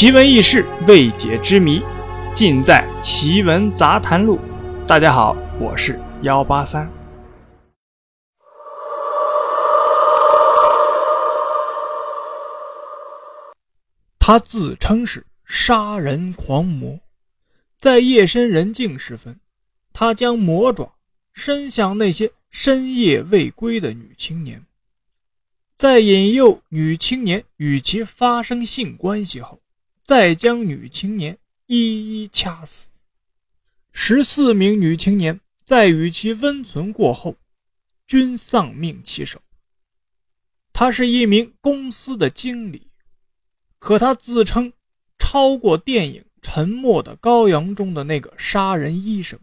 奇闻异事、未解之谜，尽在《奇闻杂谈录》。大家好，我是幺八三。他自称是杀人狂魔，在夜深人静时分，他将魔爪伸向那些深夜未归的女青年，在引诱女青年与其发生性关系后。再将女青年一一掐死。十四名女青年在与其温存过后，均丧命其手。他是一名公司的经理，可他自称超过电影《沉默的羔羊》中的那个杀人医生，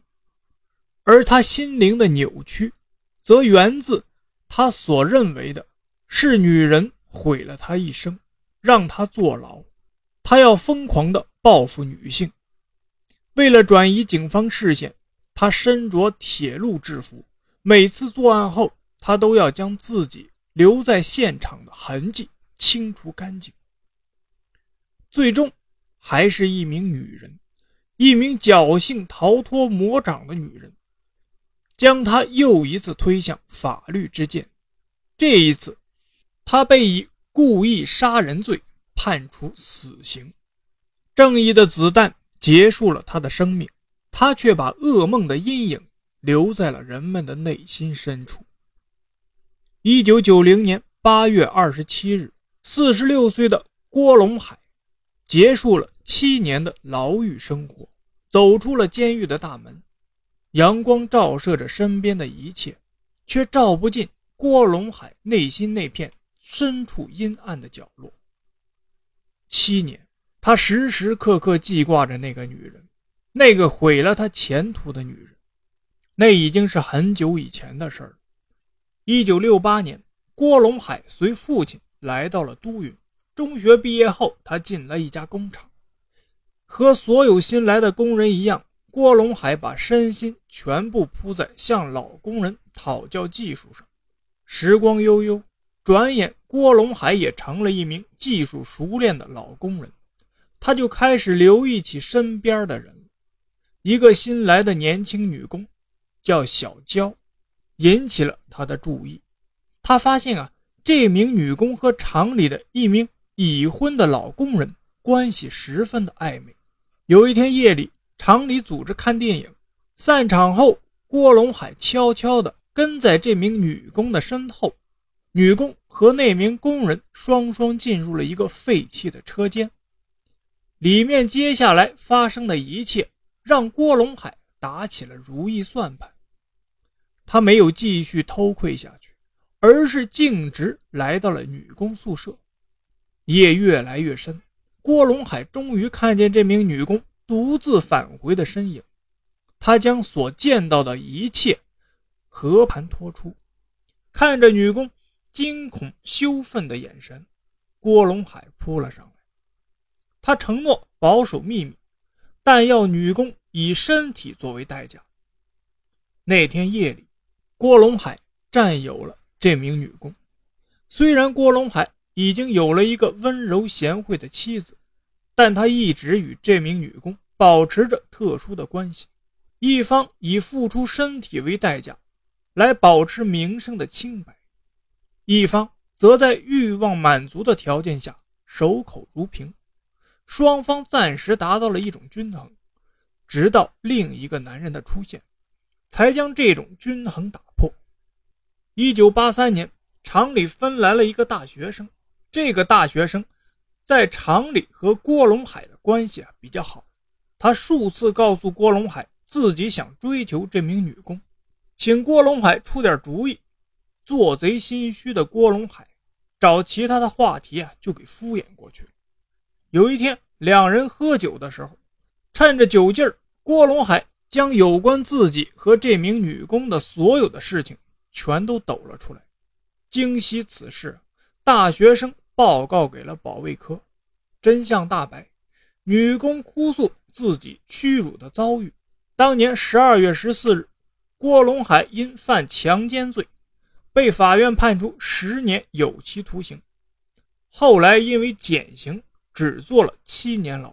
而他心灵的扭曲，则源自他所认为的是女人毁了他一生，让他坐牢。他要疯狂地报复女性，为了转移警方视线，他身着铁路制服。每次作案后，他都要将自己留在现场的痕迹清除干净。最终，还是一名女人，一名侥幸逃脱魔掌的女人，将他又一次推向法律之剑。这一次，他被以故意杀人罪。判处死刑，正义的子弹结束了他的生命，他却把噩梦的阴影留在了人们的内心深处。一九九零年八月二十七日，四十六岁的郭龙海结束了七年的牢狱生活，走出了监狱的大门。阳光照射着身边的一切，却照不进郭龙海内心那片深处阴暗的角落。七年，他时时刻刻记挂着那个女人，那个毁了他前途的女人。那已经是很久以前的事儿了。一九六八年，郭龙海随父亲来到了都匀。中学毕业后，他进了一家工厂。和所有新来的工人一样，郭龙海把身心全部扑在向老工人讨教技术上。时光悠悠，转眼。郭龙海也成了一名技术熟练的老工人，他就开始留意起身边的人。一个新来的年轻女工，叫小娇，引起了他的注意。他发现啊，这名女工和厂里的一名已婚的老工人关系十分的暧昧。有一天夜里，厂里组织看电影，散场后，郭龙海悄悄地跟在这名女工的身后，女工。和那名工人双双进入了一个废弃的车间，里面接下来发生的一切让郭龙海打起了如意算盘。他没有继续偷窥下去，而是径直来到了女工宿舍。夜越来越深，郭龙海终于看见这名女工独自返回的身影。他将所见到的一切和盘托出，看着女工。惊恐羞愤的眼神，郭龙海扑了上来。他承诺保守秘密，但要女工以身体作为代价。那天夜里，郭龙海占有了这名女工。虽然郭龙海已经有了一个温柔贤惠的妻子，但他一直与这名女工保持着特殊的关系。一方以付出身体为代价，来保持名声的清白。一方则在欲望满足的条件下守口如瓶，双方暂时达到了一种均衡，直到另一个男人的出现，才将这种均衡打破。一九八三年，厂里分来了一个大学生，这个大学生在厂里和郭龙海的关系啊比较好，他数次告诉郭龙海自己想追求这名女工，请郭龙海出点主意。做贼心虚的郭龙海，找其他的话题啊，就给敷衍过去了。有一天，两人喝酒的时候，趁着酒劲儿，郭龙海将有关自己和这名女工的所有的事情全都抖了出来。惊悉此事，大学生报告给了保卫科。真相大白，女工哭诉自己屈辱的遭遇。当年十二月十四日，郭龙海因犯强奸罪。被法院判处十年有期徒刑，后来因为减刑只坐了七年牢。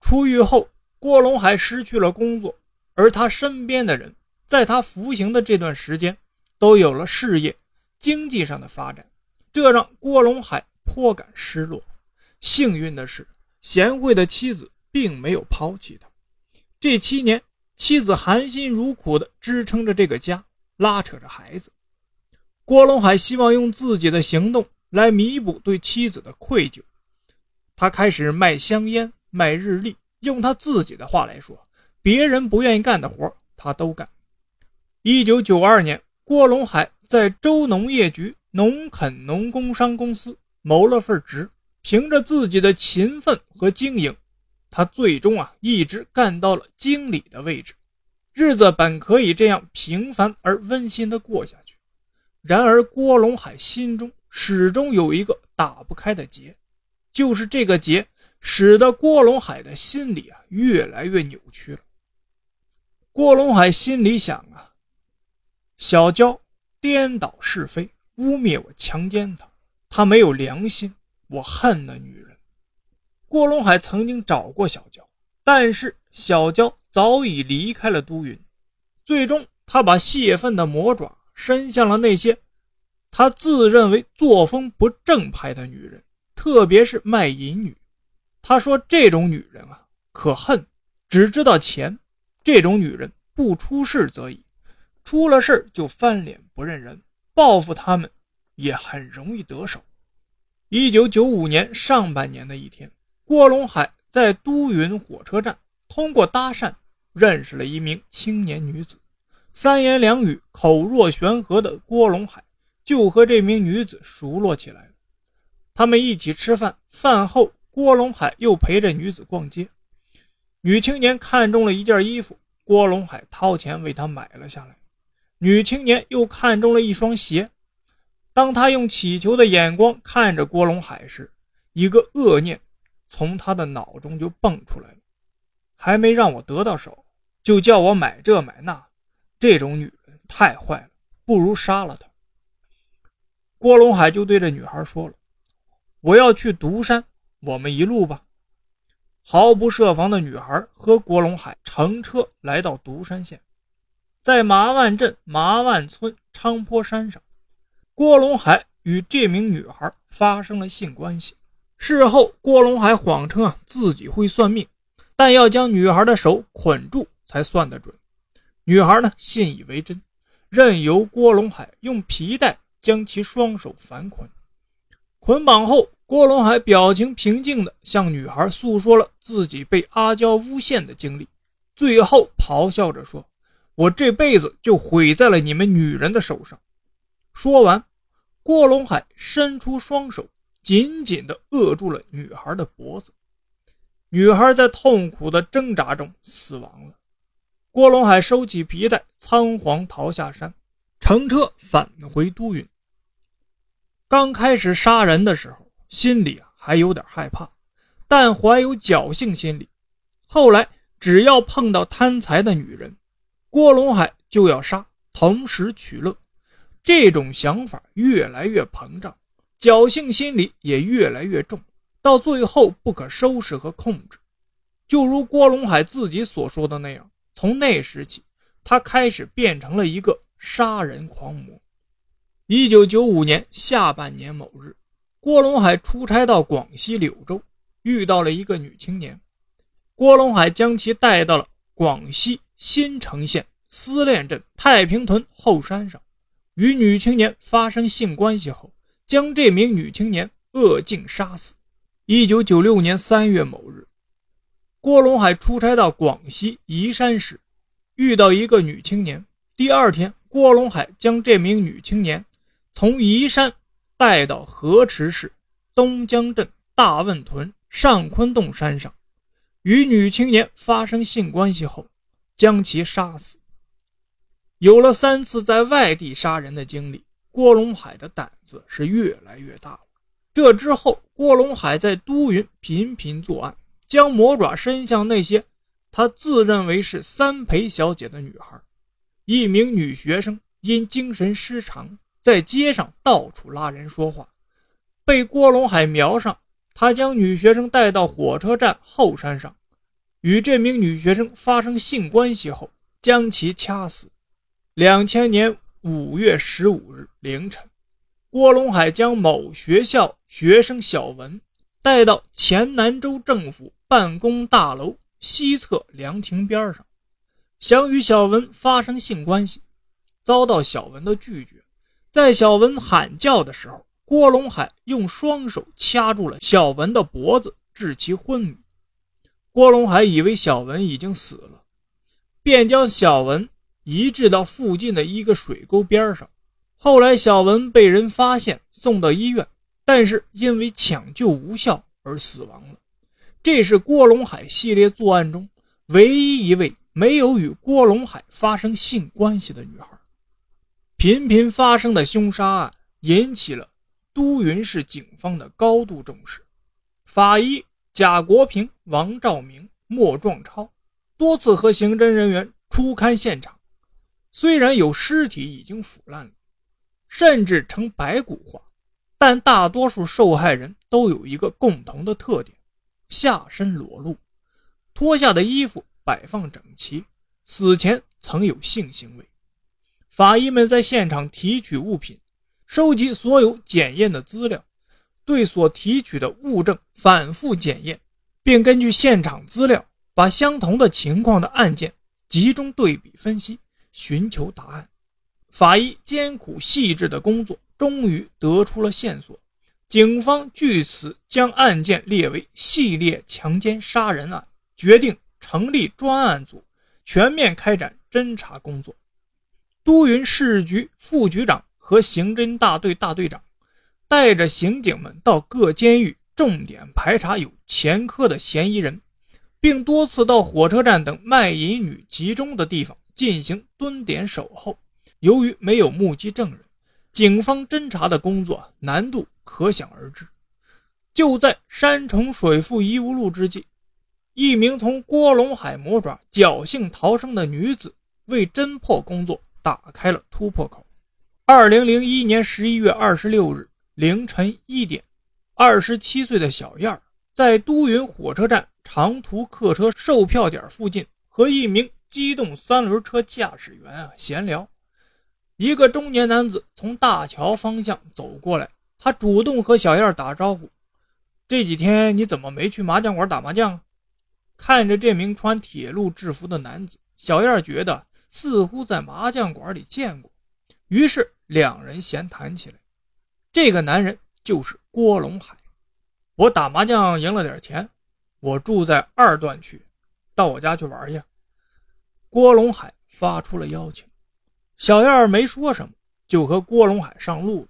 出狱后，郭龙海失去了工作，而他身边的人，在他服刑的这段时间，都有了事业、经济上的发展，这让郭龙海颇感失落。幸运的是，贤惠的妻子并没有抛弃他。这七年，妻子含辛茹苦地支撑着这个家，拉扯着孩子。郭龙海希望用自己的行动来弥补对妻子的愧疚。他开始卖香烟、卖日历，用他自己的话来说，别人不愿意干的活，他都干。一九九二年，郭龙海在州农业局农垦农工商公司谋了份职，凭着自己的勤奋和经营。他最终啊，一直干到了经理的位置，日子本可以这样平凡而温馨的过下去。然而，郭龙海心中始终有一个打不开的结，就是这个结使得郭龙海的心里啊越来越扭曲了。郭龙海心里想啊，小娇颠倒是非，污蔑我强奸她，她没有良心，我恨那女人。郭龙海曾经找过小娇，但是小娇早已离开了都匀。最终，他把泄愤的魔爪伸向了那些他自认为作风不正派的女人，特别是卖淫女。他说：“这种女人啊，可恨，只知道钱。这种女人不出事则已，出了事就翻脸不认人，报复他们也很容易得手。”一九九五年上半年的一天。郭龙海在都匀火车站通过搭讪认识了一名青年女子，三言两语、口若悬河的郭龙海就和这名女子熟络起来了。他们一起吃饭，饭后郭龙海又陪着女子逛街。女青年看中了一件衣服，郭龙海掏钱为她买了下来。女青年又看中了一双鞋，当她用乞求的眼光看着郭龙海时，一个恶念。从她的脑中就蹦出来了，还没让我得到手，就叫我买这买那，这种女人太坏了，不如杀了她。郭龙海就对这女孩说了：“我要去独山，我们一路吧。”毫不设防的女孩和郭龙海乘车来到独山县，在麻万镇麻万村昌坡山上，郭龙海与这名女孩发生了性关系。事后，郭龙海谎称啊自己会算命，但要将女孩的手捆住才算得准。女孩呢信以为真，任由郭龙海用皮带将其双手反捆。捆绑后，郭龙海表情平静地向女孩诉说了自己被阿娇诬陷的经历，最后咆哮着说：“我这辈子就毁在了你们女人的手上。”说完，郭龙海伸出双手。紧紧地扼住了女孩的脖子，女孩在痛苦的挣扎中死亡了。郭龙海收起皮带，仓皇逃下山，乘车返回都匀。刚开始杀人的时候，心里还有点害怕，但怀有侥幸心理。后来只要碰到贪财的女人，郭龙海就要杀，同时取乐。这种想法越来越膨胀。侥幸心理也越来越重，到最后不可收拾和控制。就如郭龙海自己所说的那样，从那时起，他开始变成了一个杀人狂魔。一九九五年下半年某日，郭龙海出差到广西柳州，遇到了一个女青年。郭龙海将其带到了广西新城县思练镇太平屯后山上，与女青年发生性关系后。将这名女青年扼颈杀死。一九九六年三月某日，郭龙海出差到广西宜山时，遇到一个女青年。第二天，郭龙海将这名女青年从宜山带到河池市东江镇大汶屯上坤洞山上，与女青年发生性关系后，将其杀死。有了三次在外地杀人的经历。郭龙海的胆子是越来越大了。这之后，郭龙海在都匀频频作案，将魔爪伸向那些他自认为是三陪小姐的女孩。一名女学生因精神失常，在街上到处拉人说话，被郭龙海瞄上，他将女学生带到火车站后山上，与这名女学生发生性关系后，将其掐死。两千年五月十五日凌晨，郭龙海将某学校学生小文带到黔南州政府办公大楼西侧凉亭边上，想与小文发生性关系，遭到小文的拒绝。在小文喊叫的时候，郭龙海用双手掐住了小文的脖子，致其昏迷。郭龙海以为小文已经死了，便将小文移至到附近的一个水沟边上。后来，小文被人发现，送到医院，但是因为抢救无效而死亡了。这是郭龙海系列作案中唯一一位没有与郭龙海发生性关系的女孩。频频发生的凶杀案引起了。都匀市警方的高度重视，法医贾国平、王兆明、莫壮超多次和刑侦人员初勘现场。虽然有尸体已经腐烂了，甚至成白骨化，但大多数受害人都有一个共同的特点：下身裸露，脱下的衣服摆放整齐，死前曾有性行为。法医们在现场提取物品。收集所有检验的资料，对所提取的物证反复检验，并根据现场资料，把相同的情况的案件集中对比分析，寻求答案。法医艰苦细致的工作终于得出了线索，警方据此将案件列为系列强奸杀人案，决定成立专案组，全面开展侦查工作。都匀市局副局长。和刑侦大队大队长带着刑警们到各监狱重点排查有前科的嫌疑人，并多次到火车站等卖淫女集中的地方进行蹲点守候。由于没有目击证人，警方侦查的工作难度可想而知。就在山重水复疑无路之际，一名从郭龙海魔爪侥幸逃生的女子为侦破工作打开了突破口。二零零一年十一月二十六日凌晨一点，二十七岁的小燕在都匀火车站长途客车售票点附近和一名机动三轮车驾驶员啊闲聊。一个中年男子从大桥方向走过来，他主动和小燕打招呼：“这几天你怎么没去麻将馆打麻将？”看着这名穿铁路制服的男子，小燕觉得似乎在麻将馆里见过，于是。两人闲谈起来，这个男人就是郭龙海。我打麻将赢了点钱，我住在二段区，到我家去玩去。郭龙海发出了邀请，小燕没说什么，就和郭龙海上路了。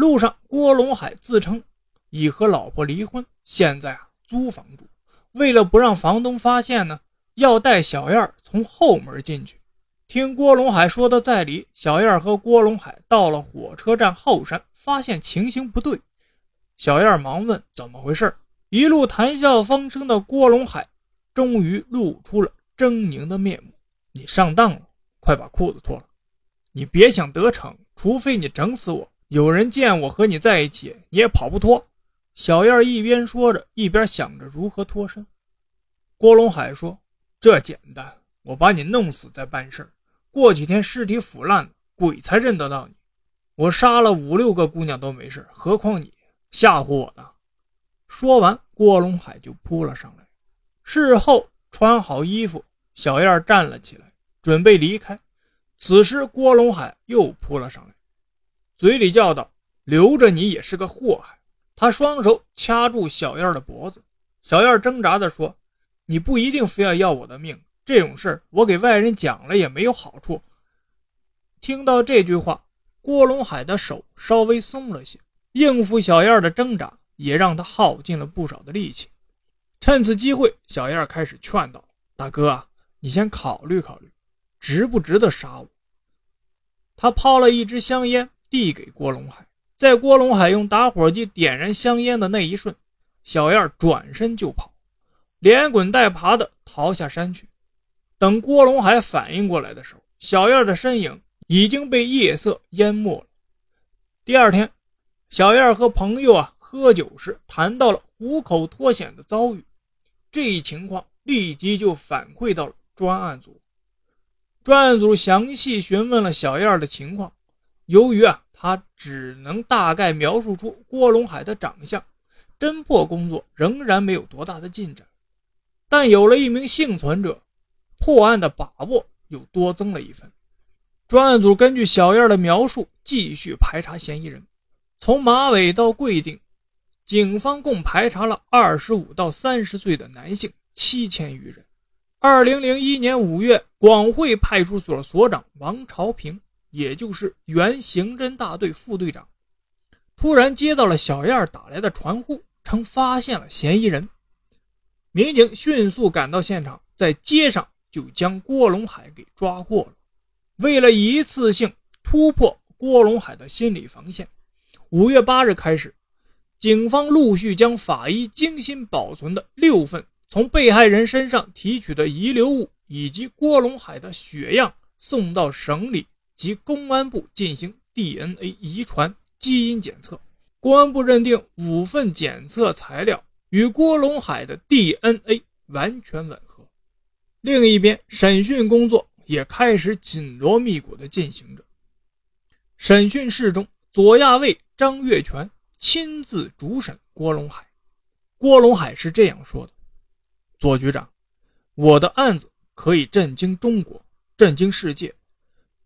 路上，郭龙海自称已和老婆离婚，现在啊租房住。为了不让房东发现呢，要带小燕从后门进去。听郭龙海说的在理，小燕和郭龙海到了火车站后山，发现情形不对。小燕忙问怎么回事，一路谈笑风生的郭龙海终于露出了狰狞的面目：“你上当了，快把裤子脱了！你别想得逞，除非你整死我。有人见我和你在一起，你也跑不脱。”小燕一边说着，一边想着如何脱身。郭龙海说：“这简单，我把你弄死再办事儿。”过几天尸体腐烂，鬼才认得到你。我杀了五六个姑娘都没事，何况你吓唬我呢？说完，郭龙海就扑了上来。事后穿好衣服，小燕站了起来，准备离开。此时，郭龙海又扑了上来，嘴里叫道：“留着你也是个祸害。”他双手掐住小燕的脖子。小燕挣扎地说：“你不一定非要要我的命。”这种事我给外人讲了也没有好处。听到这句话，郭龙海的手稍微松了些，应付小燕的挣扎也让他耗尽了不少的力气。趁此机会，小燕开始劝道：“大哥，你先考虑考虑，值不值得杀我？”他抛了一支香烟递给郭龙海，在郭龙海用打火机点燃香烟的那一瞬，小燕转身就跑，连滚带爬地逃下山去。等郭龙海反应过来的时候，小燕的身影已经被夜色淹没了。第二天，小燕和朋友啊喝酒时谈到了虎口脱险的遭遇。这一情况立即就反馈到了专案组。专案组详细询问了小燕的情况。由于啊，他只能大概描述出郭龙海的长相，侦破工作仍然没有多大的进展。但有了一名幸存者，破案的把握又多增了一分。专案组根据小燕的描述，继续排查嫌疑人。从马尾到贵定，警方共排查了二十五到三十岁的男性七千余人。二零零一年五月，广汇派出所所长王朝平。也就是原刑侦大队副队长，突然接到了小燕打来的传呼，称发现了嫌疑人。民警迅速赶到现场，在街上就将郭龙海给抓获了。为了一次性突破郭龙海的心理防线，五月八日开始，警方陆续将法医精心保存的六份从被害人身上提取的遗留物以及郭龙海的血样送到省里。及公安部进行 DNA 遗传基因检测，公安部认定五份检测材料与郭龙海的 DNA 完全吻合。另一边，审讯工作也开始紧锣密鼓地进行着。审讯室中，左亚卫张月全亲自主审郭龙海。郭龙海是这样说的：“左局长，我的案子可以震惊中国，震惊世界。”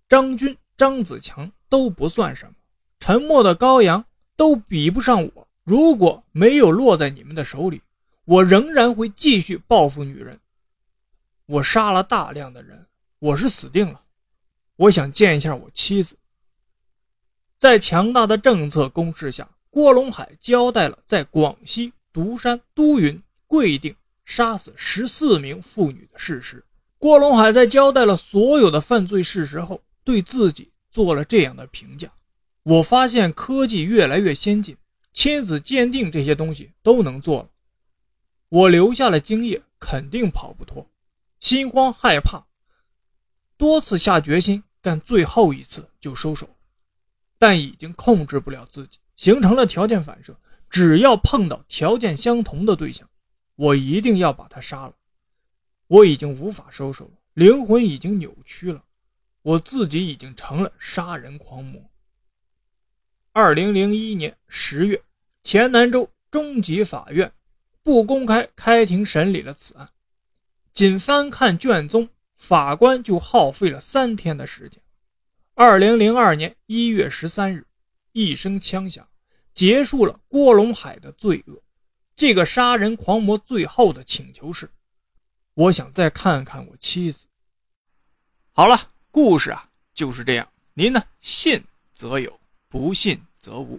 张军、张子强都不算什么，沉默的羔羊都比不上我。如果没有落在你们的手里，我仍然会继续报复女人。我杀了大量的人，我是死定了。我想见一下我妻子。在强大的政策攻势下，郭龙海交代了在广西独山、都匀、贵定杀死十四名妇女的事实。郭龙海在交代了所有的犯罪事实后。对自己做了这样的评价：我发现科技越来越先进，亲子鉴定这些东西都能做了。我留下了精液，肯定跑不脱。心慌害怕，多次下决心但最后一次就收手，但已经控制不了自己，形成了条件反射。只要碰到条件相同的对象，我一定要把他杀了。我已经无法收手了，灵魂已经扭曲了。我自己已经成了杀人狂魔。二零零一年十月，黔南州中级法院不公开开庭审理了此案，仅翻看卷宗，法官就耗费了三天的时间。二零零二年一月十三日，一声枪响，结束了郭龙海的罪恶。这个杀人狂魔最后的请求是：我想再看看我妻子。好了。故事啊就是这样，您呢信则有，不信则无。